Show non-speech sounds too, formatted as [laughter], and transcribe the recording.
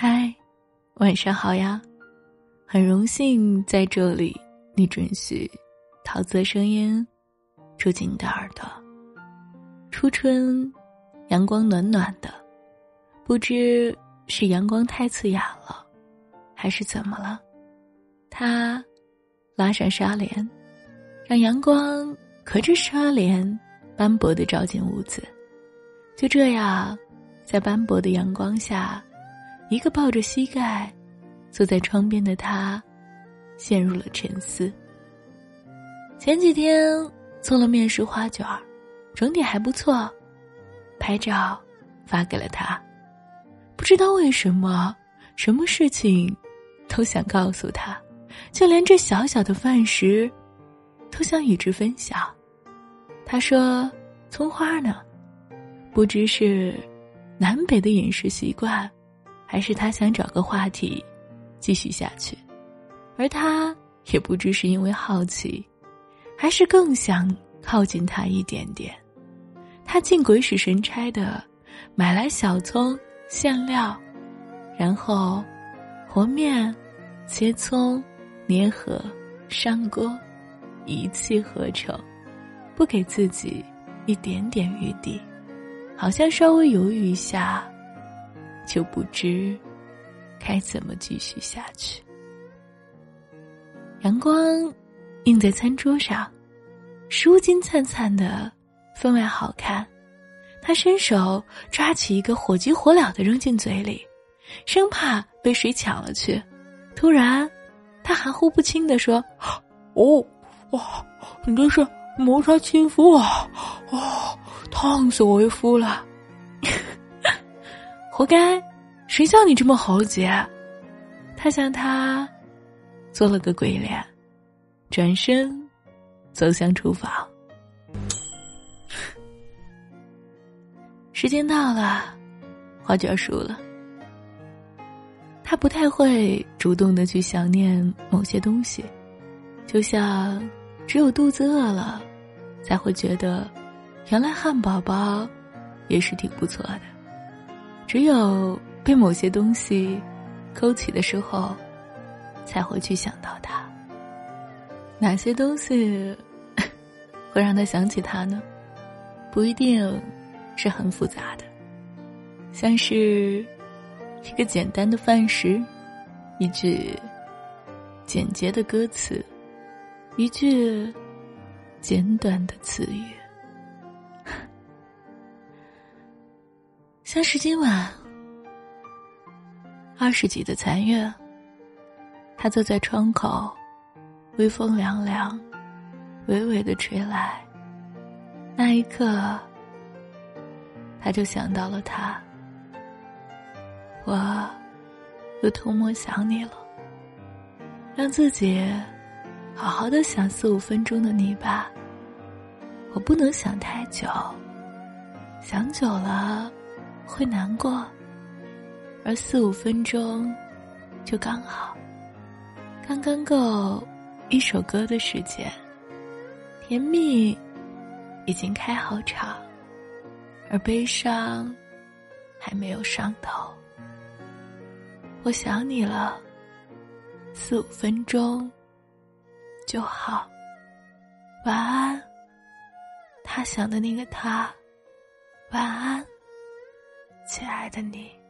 嗨，晚上好呀！很荣幸在这里，你准许桃子的声音住进你的耳朵。初春，阳光暖暖的，不知是阳光太刺眼了，还是怎么了？他拉上纱帘，让阳光隔着纱帘斑驳的照进屋子。就这样，在斑驳的阳光下。一个抱着膝盖，坐在窗边的他，陷入了沉思。前几天做了面食花卷儿，整体还不错，拍照发给了他。不知道为什么，什么事情都想告诉他，就连这小小的饭食，都想与之分享。他说：“葱花呢？不知是南北的饮食习惯。”还是他想找个话题，继续下去，而他也不知是因为好奇，还是更想靠近他一点点。他竟鬼使神差的买来小葱、馅料，然后和面、切葱、捏合、上锅，一气呵成，不给自己一点点余地，好像稍微犹豫一下。就不知该怎么继续下去。阳光映在餐桌上，书金灿灿的，分外好看。他伸手抓起一个，火急火燎的扔进嘴里，生怕被谁抢了去。突然，他含糊不清的说：“哦，哇，你这是谋杀亲夫啊！啊，烫死我为夫了！”活该，谁叫你这么豪杰？他向他做了个鬼脸，转身走向厨房。时间到了，花卷熟了。他不太会主动的去想念某些东西，就像只有肚子饿了，才会觉得原来汉堡包也是挺不错的。只有被某些东西勾起的时候，才会去想到他。哪些东西 [laughs] 会让他想起他呢？不一定是很复杂的，像是一个简单的饭食，一句简洁的歌词，一句简短的词语。像是今晚，二十几的残月。他坐在窗口，微风凉凉，微微的吹来。那一刻，他就想到了他。我又偷摸想你了，让自己好好的想四五分钟的你吧。我不能想太久，想久了。会难过，而四五分钟就刚好，刚刚够一首歌的时间。甜蜜已经开好场，而悲伤还没有上头。我想你了，四五分钟就好。晚安，他想的那个他。晚安。亲爱的你。